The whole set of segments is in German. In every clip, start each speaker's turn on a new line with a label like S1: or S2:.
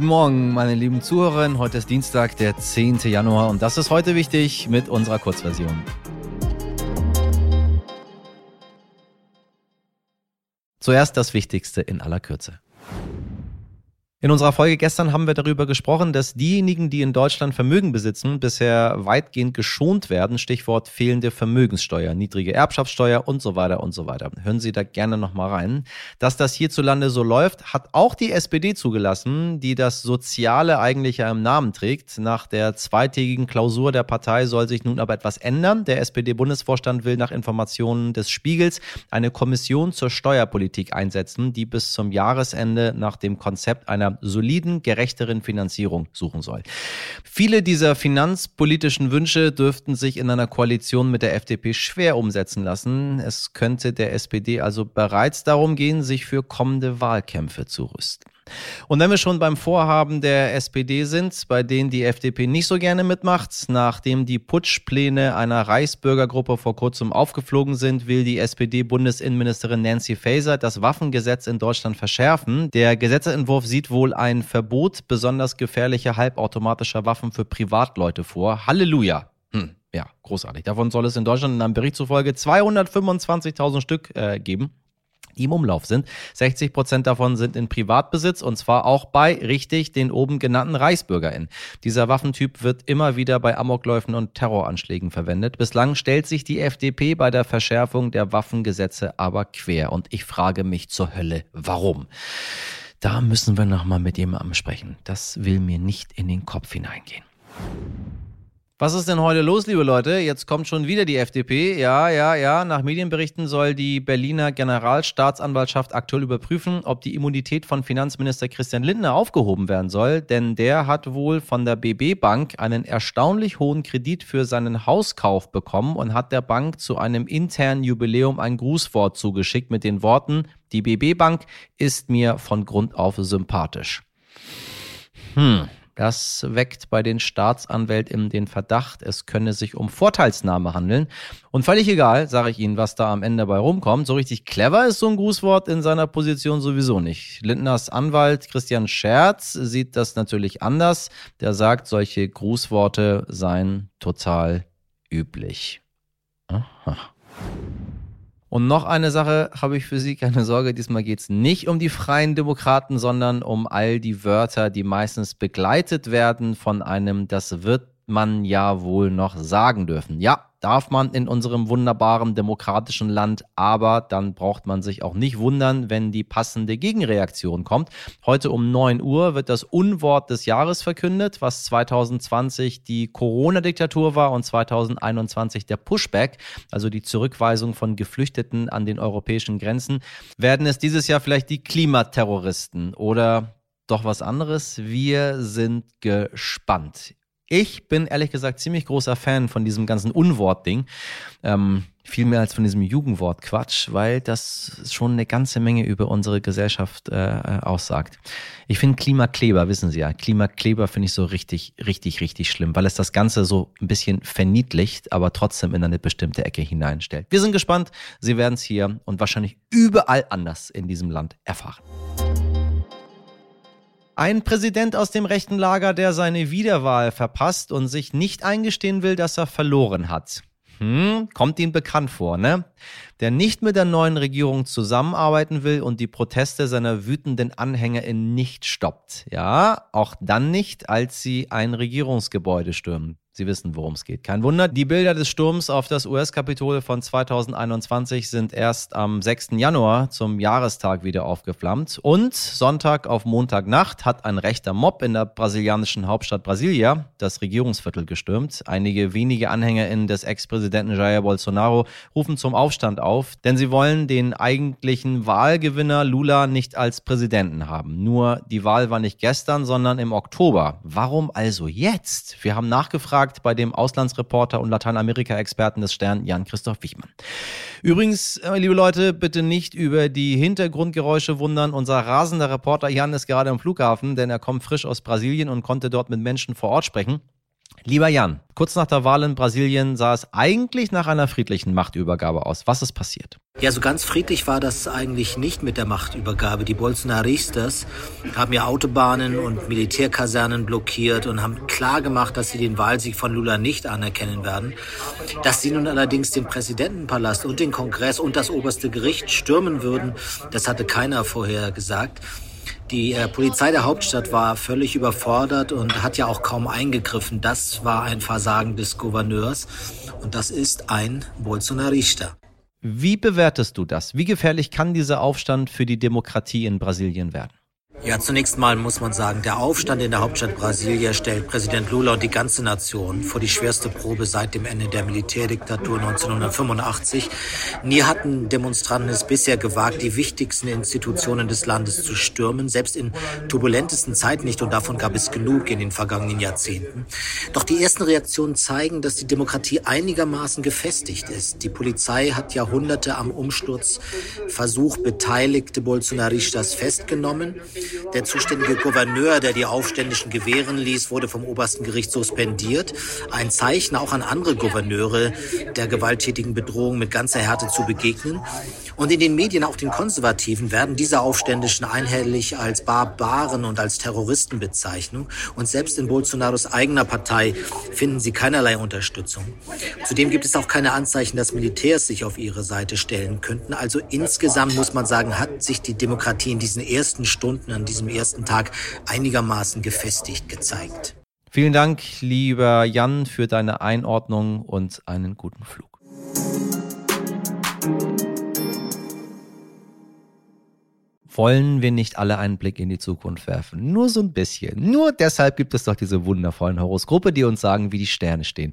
S1: Guten Morgen, meine lieben Zuhörerinnen. Heute ist Dienstag, der 10. Januar und das ist heute wichtig mit unserer Kurzversion. Zuerst das Wichtigste in aller Kürze. In unserer Folge gestern haben wir darüber gesprochen, dass diejenigen, die in Deutschland Vermögen besitzen, bisher weitgehend geschont werden. Stichwort fehlende Vermögenssteuer, niedrige Erbschaftssteuer und so weiter und so weiter. Hören Sie da gerne nochmal rein. Dass das hierzulande so läuft, hat auch die SPD zugelassen, die das Soziale eigentlich ja im Namen trägt. Nach der zweitägigen Klausur der Partei soll sich nun aber etwas ändern. Der SPD-Bundesvorstand will nach Informationen des Spiegels eine Kommission zur Steuerpolitik einsetzen, die bis zum Jahresende nach dem Konzept einer soliden, gerechteren Finanzierung suchen soll. Viele dieser finanzpolitischen Wünsche dürften sich in einer Koalition mit der FDP schwer umsetzen lassen. Es könnte der SPD also bereits darum gehen, sich für kommende Wahlkämpfe zu rüsten. Und wenn wir schon beim Vorhaben der SPD sind, bei denen die FDP nicht so gerne mitmacht, nachdem die Putschpläne einer Reichsbürgergruppe vor kurzem aufgeflogen sind, will die SPD-Bundesinnenministerin Nancy Faeser das Waffengesetz in Deutschland verschärfen. Der Gesetzentwurf sieht wohl ein Verbot besonders gefährlicher halbautomatischer Waffen für Privatleute vor. Halleluja! Hm, ja, großartig. Davon soll es in Deutschland in einem Bericht zufolge 225.000 Stück äh, geben die im Umlauf sind. 60 Prozent davon sind in Privatbesitz und zwar auch bei, richtig, den oben genannten ReichsbürgerInnen. Dieser Waffentyp wird immer wieder bei Amokläufen und Terroranschlägen verwendet. Bislang stellt sich die FDP bei der Verschärfung der Waffengesetze aber quer und ich frage mich zur Hölle, warum? Da müssen wir nochmal mit jemandem sprechen. Das will mir nicht in den Kopf hineingehen. Was ist denn heute los, liebe Leute? Jetzt kommt schon wieder die FDP. Ja, ja, ja. Nach Medienberichten soll die Berliner Generalstaatsanwaltschaft aktuell überprüfen, ob die Immunität von Finanzminister Christian Lindner aufgehoben werden soll. Denn der hat wohl von der BB Bank einen erstaunlich hohen Kredit für seinen Hauskauf bekommen und hat der Bank zu einem internen Jubiläum ein Grußwort zugeschickt mit den Worten, die BB Bank ist mir von Grund auf sympathisch. Hm. Das weckt bei den Staatsanwälten den Verdacht, es könne sich um Vorteilsnahme handeln. Und völlig egal, sage ich Ihnen, was da am Ende bei rumkommt. So richtig clever ist so ein Grußwort in seiner Position sowieso nicht. Lindners Anwalt Christian Scherz sieht das natürlich anders. Der sagt, solche Grußworte seien total üblich. Aha. Und noch eine Sache habe ich für Sie, keine Sorge, diesmal geht es nicht um die freien Demokraten, sondern um all die Wörter, die meistens begleitet werden von einem, das wird man ja wohl noch sagen dürfen. Ja, darf man in unserem wunderbaren demokratischen Land, aber dann braucht man sich auch nicht wundern, wenn die passende Gegenreaktion kommt. Heute um 9 Uhr wird das Unwort des Jahres verkündet, was 2020 die Corona-Diktatur war und 2021 der Pushback, also die Zurückweisung von Geflüchteten an den europäischen Grenzen. Werden es dieses Jahr vielleicht die Klimaterroristen oder doch was anderes? Wir sind gespannt. Ich bin ehrlich gesagt ziemlich großer Fan von diesem ganzen Unwort-Ding. Ähm, viel mehr als von diesem Jugendwort Quatsch, weil das schon eine ganze Menge über unsere Gesellschaft äh, aussagt. Ich finde Klimakleber, wissen Sie ja, Klimakleber finde ich so richtig, richtig, richtig schlimm, weil es das Ganze so ein bisschen verniedlicht, aber trotzdem in eine bestimmte Ecke hineinstellt. Wir sind gespannt. Sie werden es hier und wahrscheinlich überall anders in diesem Land erfahren. Ein Präsident aus dem rechten Lager, der seine Wiederwahl verpasst und sich nicht eingestehen will, dass er verloren hat. Hm, kommt Ihnen bekannt vor, ne? Der nicht mit der neuen Regierung zusammenarbeiten will und die Proteste seiner wütenden AnhängerInnen nicht stoppt. Ja, auch dann nicht, als sie ein Regierungsgebäude stürmen. Sie wissen, worum es geht. Kein Wunder, die Bilder des Sturms auf das US-Kapitol von 2021 sind erst am 6. Januar zum Jahrestag wieder aufgeflammt. Und Sonntag auf Montagnacht hat ein rechter Mob in der brasilianischen Hauptstadt Brasilia das Regierungsviertel gestürmt. Einige wenige AnhängerInnen des Ex-Präsidenten Jair Bolsonaro rufen zum Aufstand auf, denn sie wollen den eigentlichen Wahlgewinner Lula nicht als Präsidenten haben. Nur die Wahl war nicht gestern, sondern im Oktober. Warum also jetzt? Wir haben nachgefragt, nachgefragt bei dem Auslandsreporter und Lateinamerika-Experten des Stern Jan-Christoph Wichmann. Übrigens, äh, liebe Leute, bitte nicht über die Hintergrundgeräusche wundern. Unser rasender Reporter Jan ist gerade am Flughafen, denn er kommt frisch aus Brasilien und konnte dort mit Menschen vor Ort sprechen. Lieber Jan, kurz nach der Wahl in Brasilien sah es eigentlich nach einer friedlichen Machtübergabe aus. Was ist passiert?
S2: Ja, so ganz friedlich war das eigentlich nicht mit der Machtübergabe. Die Bolsonaristas haben ja Autobahnen und Militärkasernen blockiert und haben klar gemacht, dass sie den Wahlsieg von Lula nicht anerkennen werden. Dass sie nun allerdings den Präsidentenpalast und den Kongress und das oberste Gericht stürmen würden, das hatte keiner vorher gesagt. Die äh, Polizei der Hauptstadt war völlig überfordert und hat ja auch kaum eingegriffen. Das war ein Versagen des Gouverneurs und das ist ein Bolsonarista.
S1: Wie bewertest du das? Wie gefährlich kann dieser Aufstand für die Demokratie in Brasilien werden?
S2: Ja, zunächst mal muss man sagen, der Aufstand in der Hauptstadt Brasilia stellt Präsident Lula und die ganze Nation vor die schwerste Probe seit dem Ende der Militärdiktatur 1985. Nie hatten Demonstranten es bisher gewagt, die wichtigsten Institutionen des Landes zu stürmen, selbst in turbulentesten Zeiten nicht und davon gab es genug in den vergangenen Jahrzehnten. Doch die ersten Reaktionen zeigen, dass die Demokratie einigermaßen gefestigt ist. Die Polizei hat Jahrhunderte am Umsturzversuch beteiligte Bolsonaristas festgenommen. Der zuständige Gouverneur, der die Aufständischen gewähren ließ, wurde vom obersten Gericht suspendiert. Ein Zeichen auch an andere Gouverneure, der gewalttätigen Bedrohung mit ganzer Härte zu begegnen. Und in den Medien, auch den Konservativen, werden diese Aufständischen einhellig als Barbaren und als Terroristen bezeichnet. Und selbst in Bolsonaros eigener Partei finden sie keinerlei Unterstützung. Zudem gibt es auch keine Anzeichen, dass Militärs sich auf ihre Seite stellen könnten. Also insgesamt muss man sagen, hat sich die Demokratie in diesen ersten Stunden an diesem ersten Tag einigermaßen gefestigt gezeigt.
S1: Vielen Dank, lieber Jan, für deine Einordnung und einen guten Flug. wollen wir nicht alle einen Blick in die Zukunft werfen? Nur so ein bisschen. Nur deshalb gibt es doch diese wundervollen Horoskope, die uns sagen, wie die Sterne stehen.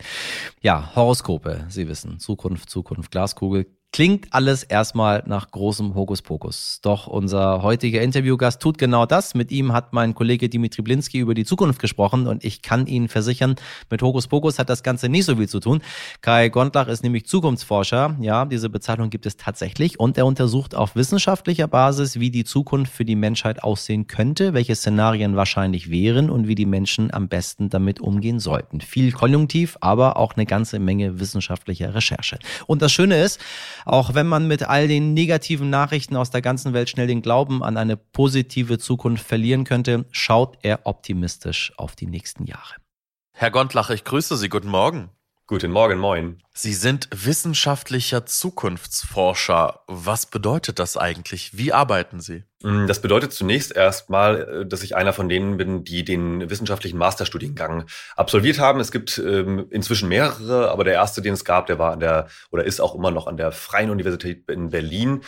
S1: Ja, Horoskope, Sie wissen, Zukunft, Zukunft, Glaskugel, Klingt alles erstmal nach großem Hokuspokus. Doch unser heutiger Interviewgast tut genau das. Mit ihm hat mein Kollege Dimitri Blinski über die Zukunft gesprochen und ich kann Ihnen versichern, mit Hokuspokus hat das Ganze nicht so viel zu tun. Kai Gondlach ist nämlich Zukunftsforscher. Ja, diese Bezeichnung gibt es tatsächlich und er untersucht auf wissenschaftlicher Basis, wie die Zukunft für die Menschheit aussehen könnte, welche Szenarien wahrscheinlich wären und wie die Menschen am besten damit umgehen sollten. Viel Konjunktiv, aber auch eine ganze Menge wissenschaftlicher Recherche. Und das Schöne ist, auch wenn man mit all den negativen Nachrichten aus der ganzen Welt schnell den Glauben an eine positive Zukunft verlieren könnte, schaut er optimistisch auf die nächsten Jahre.
S3: Herr Gondlach, ich grüße Sie. Guten Morgen.
S4: Guten Morgen, moin.
S3: Sie sind wissenschaftlicher Zukunftsforscher. Was bedeutet das eigentlich? Wie arbeiten Sie?
S4: Mm, das bedeutet zunächst erstmal, äh, dass ich einer von denen bin, die den wissenschaftlichen Masterstudiengang absolviert haben. Es gibt ähm, inzwischen mehrere, aber der erste, den es gab, der war an der oder ist auch immer noch an der Freien Universität in Berlin.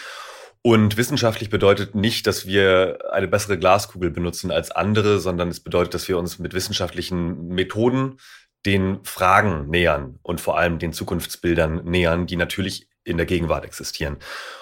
S4: Und wissenschaftlich bedeutet nicht, dass wir eine bessere Glaskugel benutzen als andere, sondern es bedeutet, dass wir uns mit wissenschaftlichen Methoden den Fragen nähern und vor allem den Zukunftsbildern nähern, die natürlich in der Gegenwart existieren.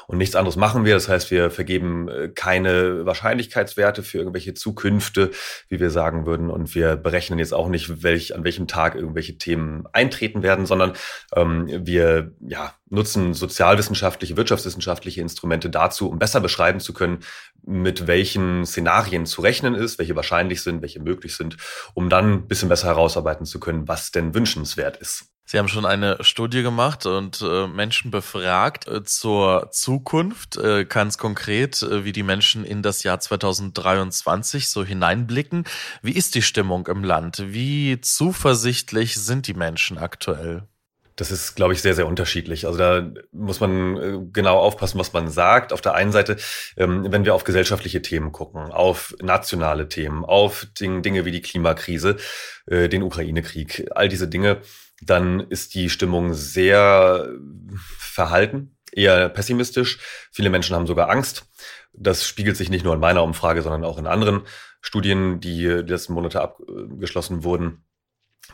S4: Und nichts anderes machen wir. Das heißt, wir vergeben äh, keine Wahrscheinlichkeitswerte für irgendwelche Zukünfte, wie wir sagen würden. Und wir berechnen jetzt auch nicht, welch, an welchem Tag irgendwelche Themen eintreten werden, sondern ähm, wir ja, nutzen sozialwissenschaftliche, wirtschaftswissenschaftliche Instrumente dazu, um besser beschreiben zu können, mit welchen Szenarien zu rechnen ist, welche wahrscheinlich sind, welche möglich sind, um dann ein bisschen besser herausarbeiten zu können, was denn wünschenswert ist.
S3: Sie haben schon eine Studie gemacht und äh, Menschen befragt äh, zur Zukunft, äh, ganz konkret, äh, wie die Menschen in das Jahr 2023 so hineinblicken. Wie ist die Stimmung im Land? Wie zuversichtlich sind die Menschen aktuell?
S4: Das ist, glaube ich, sehr, sehr unterschiedlich. Also da muss man äh, genau aufpassen, was man sagt. Auf der einen Seite, ähm, wenn wir auf gesellschaftliche Themen gucken, auf nationale Themen, auf Dinge wie die Klimakrise, äh, den Ukraine-Krieg, all diese Dinge, dann ist die Stimmung sehr verhalten, eher pessimistisch. Viele Menschen haben sogar Angst. Das spiegelt sich nicht nur in meiner Umfrage, sondern auch in anderen Studien, die die letzten Monate abgeschlossen wurden.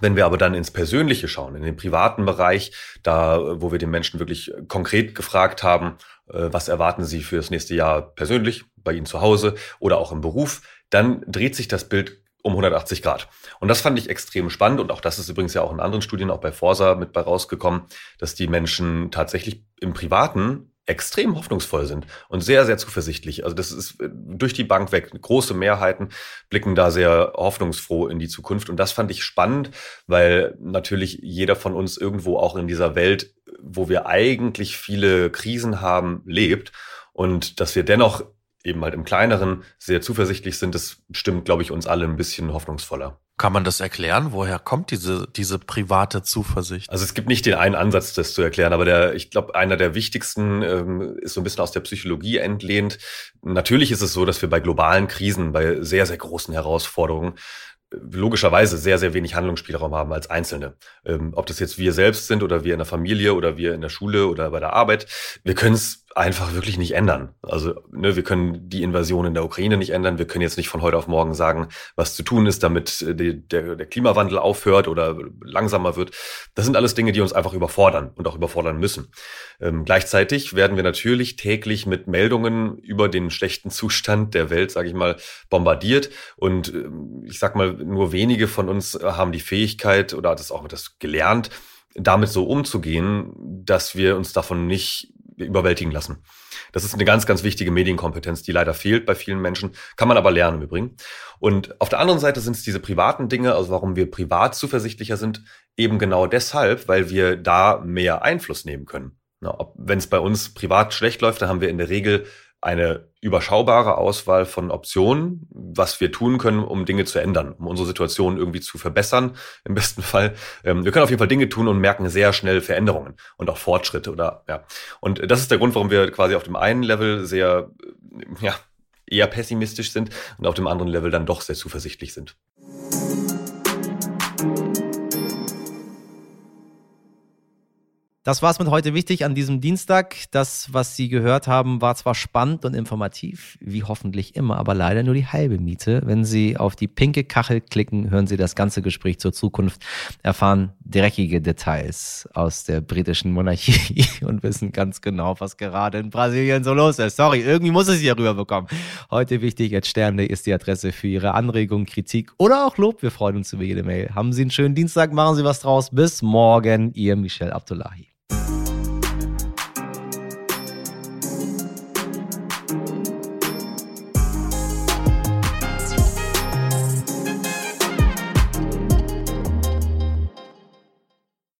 S4: Wenn wir aber dann ins Persönliche schauen, in den privaten Bereich, da wo wir den Menschen wirklich konkret gefragt haben, äh, was erwarten sie für das nächste Jahr persönlich, bei ihnen zu Hause oder auch im Beruf, dann dreht sich das Bild um 180 Grad. Und das fand ich extrem spannend und auch das ist übrigens ja auch in anderen Studien, auch bei Forsa mit bei rausgekommen, dass die Menschen tatsächlich im Privaten extrem hoffnungsvoll sind und sehr, sehr zuversichtlich. Also das ist äh, durch die Bank weg. Große Mehrheiten blicken da sehr hoffnungsfroh in die Zukunft. Und das fand ich spannend, weil natürlich jeder von uns irgendwo auch in dieser Welt, wo wir eigentlich viele Krisen haben, lebt. Und dass wir dennoch eben halt im Kleineren sehr zuversichtlich sind, das stimmt, glaube ich, uns alle ein bisschen hoffnungsvoller.
S3: Kann man das erklären? Woher kommt diese, diese private Zuversicht?
S4: Also es gibt nicht den einen Ansatz, das zu erklären, aber der, ich glaube, einer der wichtigsten ähm, ist so ein bisschen aus der Psychologie entlehnt. Natürlich ist es so, dass wir bei globalen Krisen, bei sehr, sehr großen Herausforderungen logischerweise sehr, sehr wenig Handlungsspielraum haben als Einzelne. Ähm, ob das jetzt wir selbst sind oder wir in der Familie oder wir in der Schule oder bei der Arbeit, wir können es einfach wirklich nicht ändern. Also ne, wir können die Invasion in der Ukraine nicht ändern. Wir können jetzt nicht von heute auf morgen sagen, was zu tun ist, damit äh, die, der, der Klimawandel aufhört oder langsamer wird. Das sind alles Dinge, die uns einfach überfordern und auch überfordern müssen. Ähm, gleichzeitig werden wir natürlich täglich mit Meldungen über den schlechten Zustand der Welt, sage ich mal, bombardiert. Und ähm, ich sag mal, nur wenige von uns haben die Fähigkeit oder hat es auch das gelernt, damit so umzugehen, dass wir uns davon nicht überwältigen lassen. Das ist eine ganz, ganz wichtige Medienkompetenz, die leider fehlt bei vielen Menschen, kann man aber lernen im Übrigen. Und auf der anderen Seite sind es diese privaten Dinge, also warum wir privat zuversichtlicher sind, eben genau deshalb, weil wir da mehr Einfluss nehmen können. Wenn es bei uns privat schlecht läuft, dann haben wir in der Regel eine überschaubare Auswahl von Optionen, was wir tun können, um Dinge zu ändern, um unsere Situation irgendwie zu verbessern, im besten Fall. Ähm, wir können auf jeden Fall Dinge tun und merken sehr schnell Veränderungen und auch Fortschritte oder, ja. Und das ist der Grund, warum wir quasi auf dem einen Level sehr, ja, eher pessimistisch sind und auf dem anderen Level dann doch sehr zuversichtlich sind.
S1: Das war's mit heute wichtig an diesem Dienstag. Das, was Sie gehört haben, war zwar spannend und informativ, wie hoffentlich immer, aber leider nur die halbe Miete. Wenn Sie auf die pinke Kachel klicken, hören Sie das ganze Gespräch zur Zukunft, erfahren dreckige Details aus der britischen Monarchie und wissen ganz genau, was gerade in Brasilien so los ist. Sorry, irgendwie muss es hier rüberbekommen. Heute wichtig, jetzt Sterne ist die Adresse für Ihre Anregungen, Kritik oder auch Lob. Wir freuen uns über jede Mail. Haben Sie einen schönen Dienstag, machen Sie was draus. Bis morgen, Ihr Michel Abdullahi.